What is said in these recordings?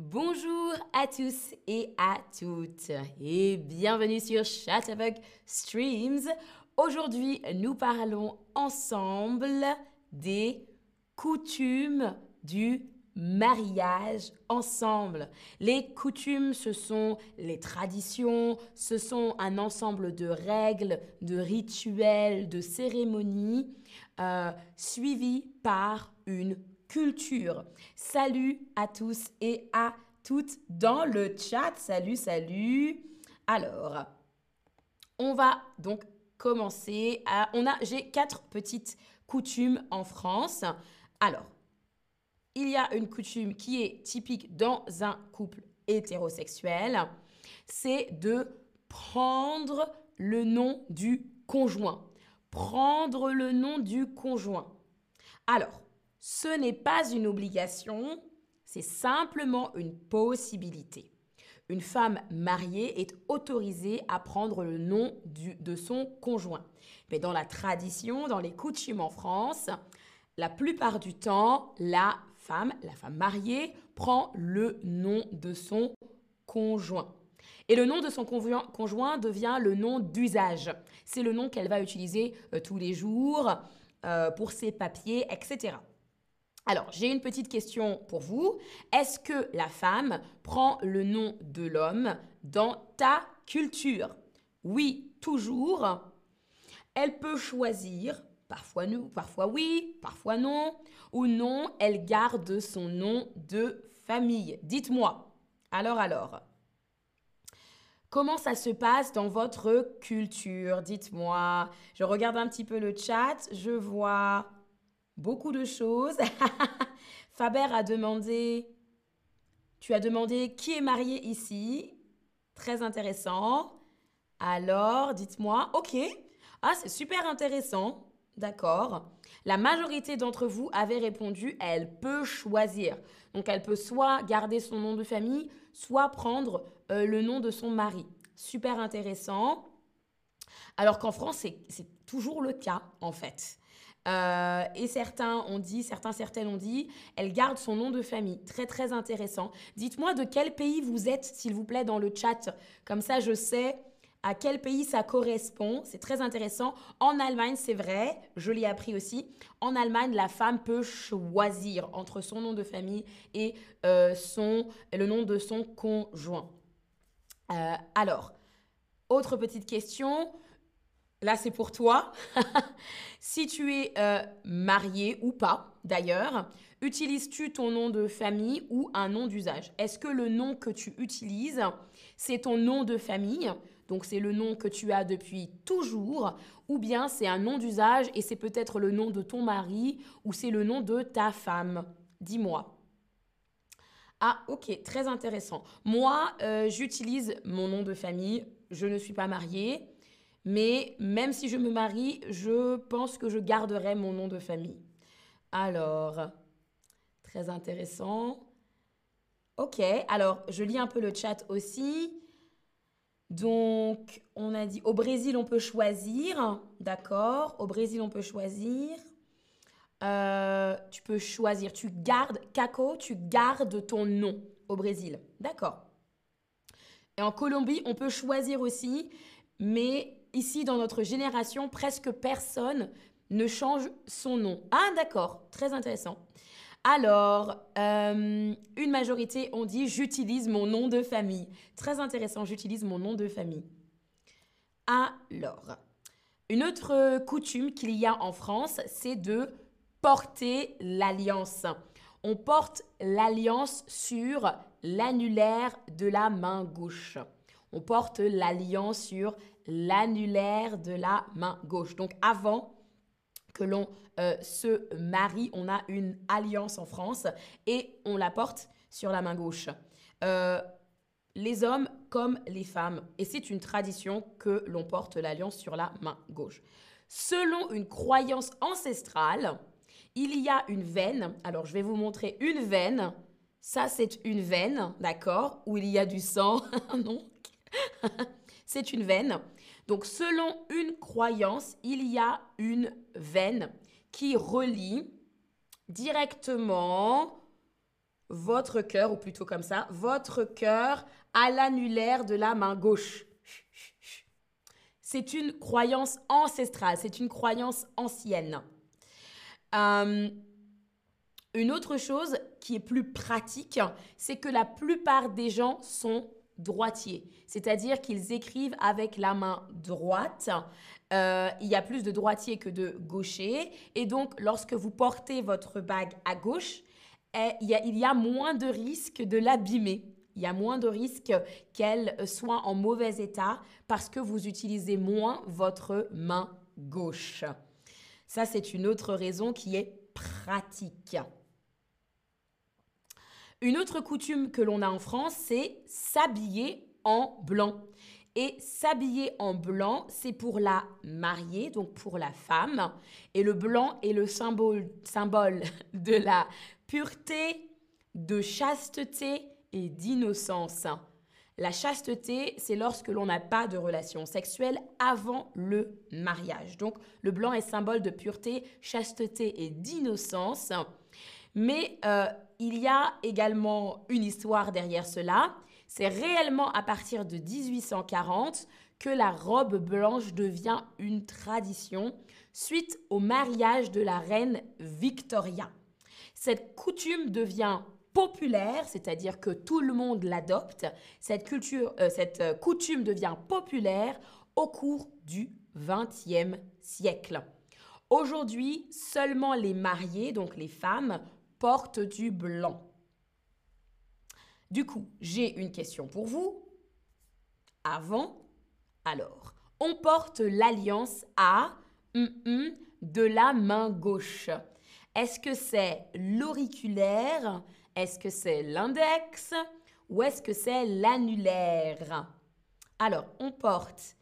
Bonjour à tous et à toutes et bienvenue sur Chatterbug Streams. Aujourd'hui, nous parlons ensemble des coutumes du mariage ensemble. Les coutumes, ce sont les traditions, ce sont un ensemble de règles, de rituels, de cérémonies euh, suivis par une culture. Salut à tous et à toutes dans le chat. Salut, salut. Alors, on va donc commencer. À, on a, j'ai quatre petites coutumes en France. Alors, il y a une coutume qui est typique dans un couple hétérosexuel, c'est de prendre le nom du conjoint. Prendre le nom du conjoint. Alors, ce n'est pas une obligation, c'est simplement une possibilité. Une femme mariée est autorisée à prendre le nom de son conjoint. Mais dans la tradition, dans les coutumes en France, la plupart du temps, la femme, la femme mariée, prend le nom de son conjoint. Et le nom de son conjoint devient le nom d'usage. C'est le nom qu'elle va utiliser euh, tous les jours euh, pour ses papiers, etc. Alors, j'ai une petite question pour vous. Est-ce que la femme prend le nom de l'homme dans ta culture? Oui, toujours. Elle peut choisir Parfois, nous, parfois oui, parfois non. Ou non, elle garde son nom de famille. Dites-moi. Alors, alors. Comment ça se passe dans votre culture? Dites-moi. Je regarde un petit peu le chat. Je vois beaucoup de choses. Faber a demandé. Tu as demandé qui est marié ici. Très intéressant. Alors, dites-moi. Ok. Ah, c'est super intéressant. D'accord. La majorité d'entre vous avait répondu elle peut choisir. Donc elle peut soit garder son nom de famille, soit prendre euh, le nom de son mari. Super intéressant. Alors qu'en France, c'est toujours le cas en fait. Euh, et certains ont dit, certains, certaines ont dit, elle garde son nom de famille. Très, très intéressant. Dites-moi de quel pays vous êtes, s'il vous plaît, dans le chat. Comme ça, je sais à quel pays ça correspond. C'est très intéressant. En Allemagne, c'est vrai, je l'ai appris aussi. En Allemagne, la femme peut choisir entre son nom de famille et euh, son, le nom de son conjoint. Euh, alors, autre petite question. Là, c'est pour toi. si tu es euh, marié ou pas, d'ailleurs, utilises-tu ton nom de famille ou un nom d'usage? Est-ce que le nom que tu utilises, c'est ton nom de famille? Donc c'est le nom que tu as depuis toujours, ou bien c'est un nom d'usage et c'est peut-être le nom de ton mari ou c'est le nom de ta femme? Dis-moi. Ah ok, très intéressant. Moi, euh, j'utilise mon nom de famille. Je ne suis pas mariée, mais même si je me marie, je pense que je garderai mon nom de famille. Alors, très intéressant. Ok, alors je lis un peu le chat aussi. Donc, on a dit au Brésil, on peut choisir. D'accord Au Brésil, on peut choisir. Euh, tu peux choisir. Tu gardes, Caco, tu gardes ton nom au Brésil. D'accord. Et en Colombie, on peut choisir aussi. Mais ici, dans notre génération, presque personne ne change son nom. Ah, d'accord. Très intéressant. Alors, euh, une majorité ont dit j'utilise mon nom de famille. Très intéressant, j'utilise mon nom de famille. Alors, une autre coutume qu'il y a en France, c'est de porter l'alliance. On porte l'alliance sur l'annulaire de la main gauche. On porte l'alliance sur l'annulaire de la main gauche. Donc avant que l'on euh, se marie, on a une alliance en France et on la porte sur la main gauche. Euh, les hommes comme les femmes. Et c'est une tradition que l'on porte l'alliance sur la main gauche. Selon une croyance ancestrale, il y a une veine. Alors, je vais vous montrer une veine. Ça, c'est une veine, d'accord Où il y a du sang. non C'est une veine. Donc, selon une croyance, il y a une veine qui relie directement votre cœur, ou plutôt comme ça, votre cœur à l'annulaire de la main gauche. C'est une croyance ancestrale, c'est une croyance ancienne. Euh, une autre chose qui est plus pratique, c'est que la plupart des gens sont droitiers, c'est-à-dire qu'ils écrivent avec la main droite. Euh, il y a plus de droitiers que de gauchers, et donc lorsque vous portez votre bague à gauche, eh, il, y a, il y a moins de risque de l'abîmer. Il y a moins de risque qu'elle soit en mauvais état parce que vous utilisez moins votre main gauche. Ça, c'est une autre raison qui est pratique. Une autre coutume que l'on a en France, c'est s'habiller en blanc. Et s'habiller en blanc, c'est pour la mariée, donc pour la femme. Et le blanc est le symbole, symbole de la pureté, de chasteté et d'innocence. La chasteté, c'est lorsque l'on n'a pas de relation sexuelle avant le mariage. Donc le blanc est symbole de pureté, chasteté et d'innocence. Mais euh, il y a également une histoire derrière cela. C'est réellement à partir de 1840 que la robe blanche devient une tradition suite au mariage de la reine Victoria. Cette coutume devient populaire, c'est-à-dire que tout le monde l'adopte. Cette, culture, euh, cette euh, coutume devient populaire au cours du XXe siècle. Aujourd'hui, seulement les mariés, donc les femmes, portent du blanc. Du coup, j'ai une question pour vous. Avant, alors, on porte l'alliance à de la main gauche. Est-ce que c'est l'auriculaire? Est-ce que c'est l'index? Ou est-ce que c'est l'annulaire? Alors, on porte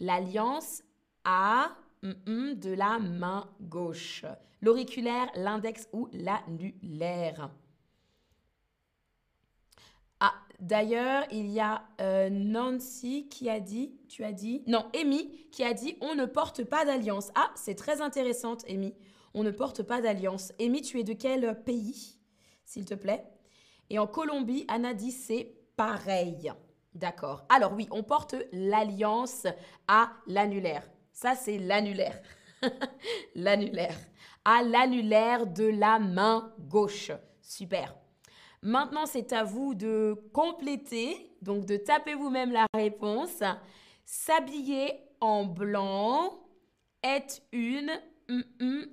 l'alliance A de la main gauche. L'auriculaire, l'index ou l'annulaire. Ah, d'ailleurs, il y a euh, Nancy qui a dit, tu as dit, non, Amy qui a dit, on ne porte pas d'alliance. Ah, c'est très intéressant, Amy. On ne porte pas d'alliance. Amy, tu es de quel pays s'il te plaît? Et en Colombie, Anna dit c'est pareil. D'accord. Alors oui, on porte l'alliance à l'annulaire. Ça, c'est l'annulaire. l'annulaire. À l'annulaire de la main gauche. Super. Maintenant, c'est à vous de compléter, donc de taper vous-même la réponse. S'habiller en blanc est une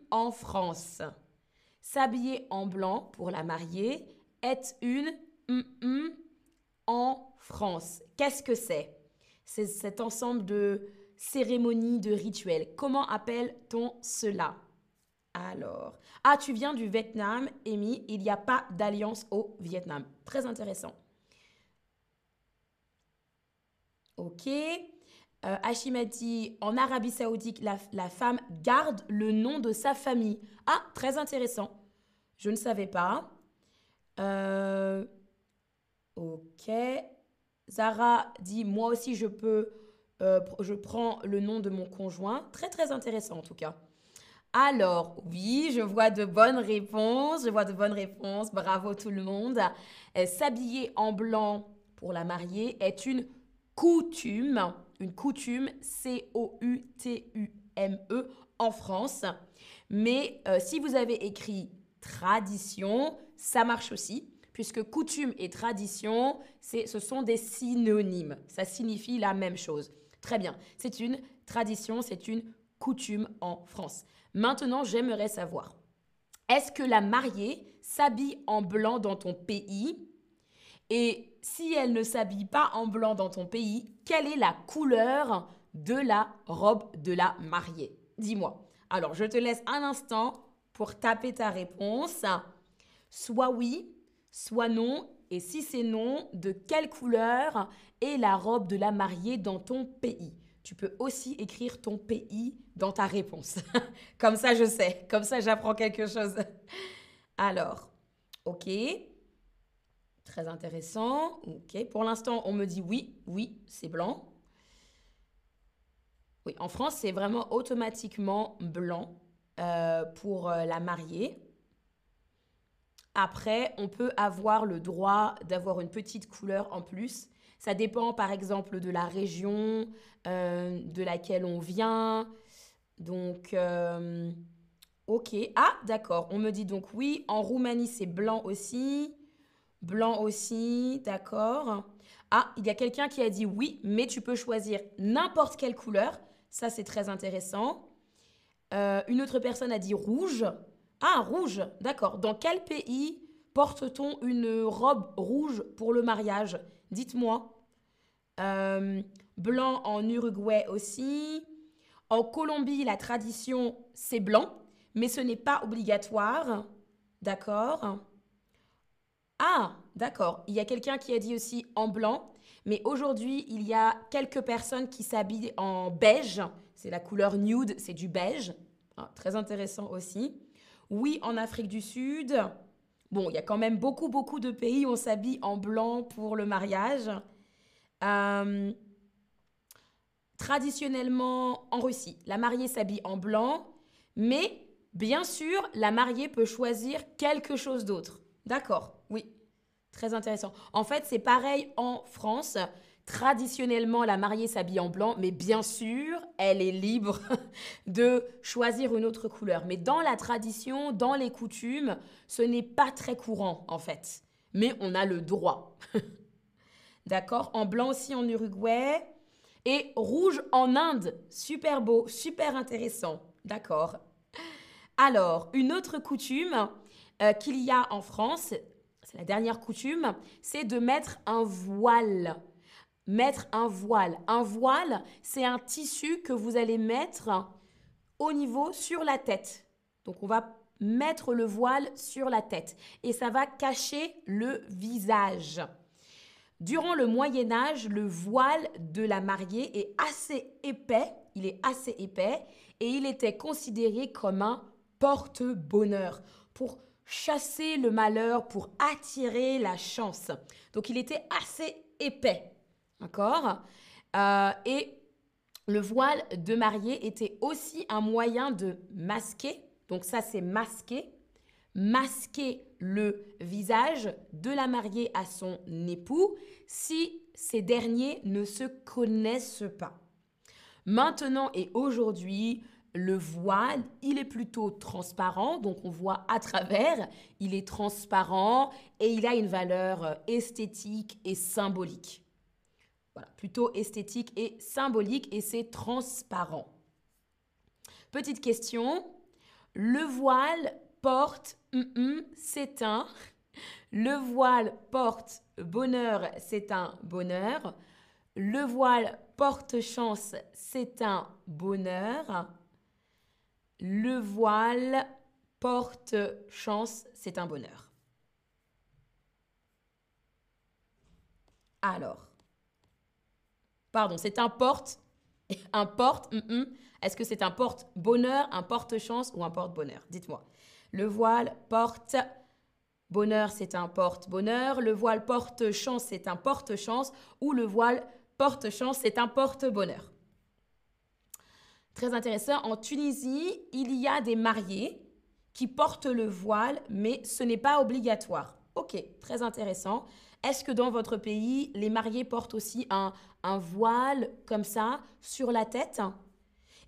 en France. S'habiller en blanc pour la mariée est une en France. Qu'est-ce que c'est? C'est cet ensemble de cérémonies, de rituels. Comment appelle-t-on cela? Alors, ah, tu viens du Vietnam, Amy, il n'y a pas d'alliance au Vietnam. Très intéressant. Ok. Euh, dit, en Arabie Saoudite, la, la, femme garde le nom de sa famille. Ah, très intéressant. Je ne savais pas. Euh, ok. Zara dit, moi aussi, je peux, euh, je prends le nom de mon conjoint. Très, très intéressant en tout cas. Alors, oui, je vois de bonnes réponses. Je vois de bonnes réponses. Bravo tout le monde. Euh, s'habiller en blanc pour la mariée est une coutume une coutume, C-O-U-T-U-M-E, en France. Mais euh, si vous avez écrit tradition, ça marche aussi, puisque coutume et tradition, ce sont des synonymes. Ça signifie la même chose. Très bien, c'est une tradition, c'est une coutume en France. Maintenant, j'aimerais savoir, est-ce que la mariée s'habille en blanc dans ton pays? Et si elle ne s'habille pas en blanc dans ton pays, quelle est la couleur de la robe de la mariée? Dis-moi. Alors, je te laisse un instant pour taper ta réponse. Soit oui, soit non. Et si c'est non, de quelle couleur est la robe de la mariée dans ton pays? Tu peux aussi écrire ton pays dans ta réponse. comme ça, je sais. Comme ça, j'apprends quelque chose. Alors, ok. Très intéressant. Ok. Pour l'instant, on me dit oui, oui, c'est blanc. Oui, en France, c'est vraiment automatiquement blanc euh, pour euh, la mariée. Après, on peut avoir le droit d'avoir une petite couleur en plus. Ça dépend par exemple de la région euh, de laquelle on vient. Donc, euh, ok. Ah, d'accord. On me dit donc oui. En Roumanie, c'est blanc aussi. Blanc aussi, d'accord. Ah, il y a quelqu'un qui a dit oui, mais tu peux choisir n'importe quelle couleur. Ça, c'est très intéressant. Euh, une autre personne a dit rouge. Ah, rouge, d'accord. Dans quel pays porte-t-on une robe rouge pour le mariage? Dites-moi. Euh, blanc en Uruguay aussi. En Colombie, la tradition, c'est blanc, mais ce n'est pas obligatoire. D'accord Ah, d'accord. Il y a quelqu'un qui a dit aussi en blanc, mais aujourd'hui, il y a quelques personnes qui s'habillent en beige. C'est la couleur nude, c'est du beige. Ah, très intéressant aussi. Oui, en Afrique du Sud. Bon, il y a quand même beaucoup, beaucoup de pays où on s'habille en blanc pour le mariage. Euh, traditionnellement, en Russie, la mariée s'habille en blanc, mais bien sûr, la mariée peut choisir quelque chose d'autre. D'accord, oui, très intéressant. En fait, c'est pareil en France. Traditionnellement, la mariée s'habille en blanc, mais bien sûr, elle est libre de choisir une autre couleur. Mais dans la tradition, dans les coutumes, ce n'est pas très courant, en fait. Mais on a le droit. D'accord? En blanc aussi en Uruguay. Et rouge en Inde. Super beau, super intéressant. D'accord? Alors, une autre coutume euh, qu'il y a en France, c'est la dernière coutume, c'est de mettre un voile mettre un voile. Un voile, c'est un tissu que vous allez mettre au niveau sur la tête. Donc on va mettre le voile sur la tête et ça va cacher le visage. Durant le Moyen Âge, le voile de la mariée est assez épais, il est assez épais et il était considéré comme un porte-bonheur pour chasser le malheur, pour attirer la chance. Donc il était assez épais. D'accord? Euh, Et le voile de mariée était aussi un moyen de masquer, donc ça c'est masquer, masquer le visage de la mariée à son époux si ces derniers ne se connaissent pas. Maintenant et aujourd'hui, le voile, il est plutôt transparent, donc on voit à travers, il est transparent et il a une valeur esthétique et symbolique. Voilà, plutôt esthétique et symbolique et c'est transparent. Petite question, le voile porte c'est un. Le voile porte bonheur, c'est un bonheur. Le voile porte chance, c'est un bonheur. Le voile porte chance, c'est un bonheur. Alors, Pardon, c'est un porte. Un porte, est-ce que c'est un porte-bonheur, un porte-chance ou un porte-bonheur Dites-moi. Le voile porte bonheur, c'est un porte-bonheur. Le voile porte-chance, c'est un porte-chance. Ou le voile porte-chance, c'est un porte-bonheur. Très intéressant. En Tunisie, il y a des mariés qui portent le voile, mais ce n'est pas obligatoire. Ok, très intéressant. Est-ce que dans votre pays, les mariés portent aussi un, voile comme ça sur la tête?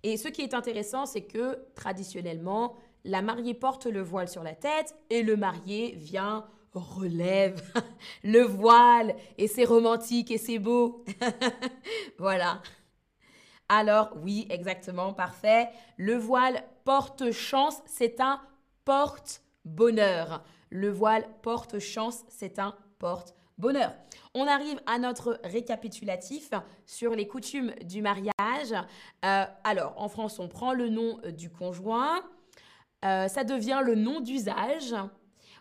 Et ce qui est intéressant, c'est que traditionnellement, la mariée porte le voile sur la tête et le marié vient relève le voile et c'est romantique et c'est beau. voilà. Alors oui, exactement, parfait. Le voile porte chance, c'est un porte bonheur. Le voile porte chance, c'est un porte bonheur. On arrive à notre récapitulatif sur les coutumes du mariage. Euh, alors, en France, on prend le nom du conjoint. Euh, ça devient le nom d'usage.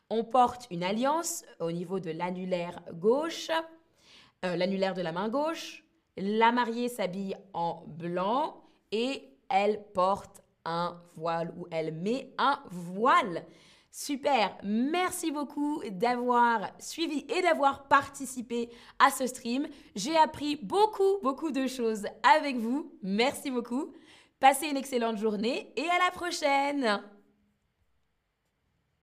On porte une alliance au niveau de l'annulaire gauche, l'annulaire de la main gauche. La mariée s'habille en blanc et elle porte un voile ou elle met un voile. Super, merci beaucoup d'avoir suivi et d'avoir participé à ce stream. J'ai appris beaucoup, beaucoup de choses avec vous. Merci beaucoup. Passez une excellente journée et à la prochaine.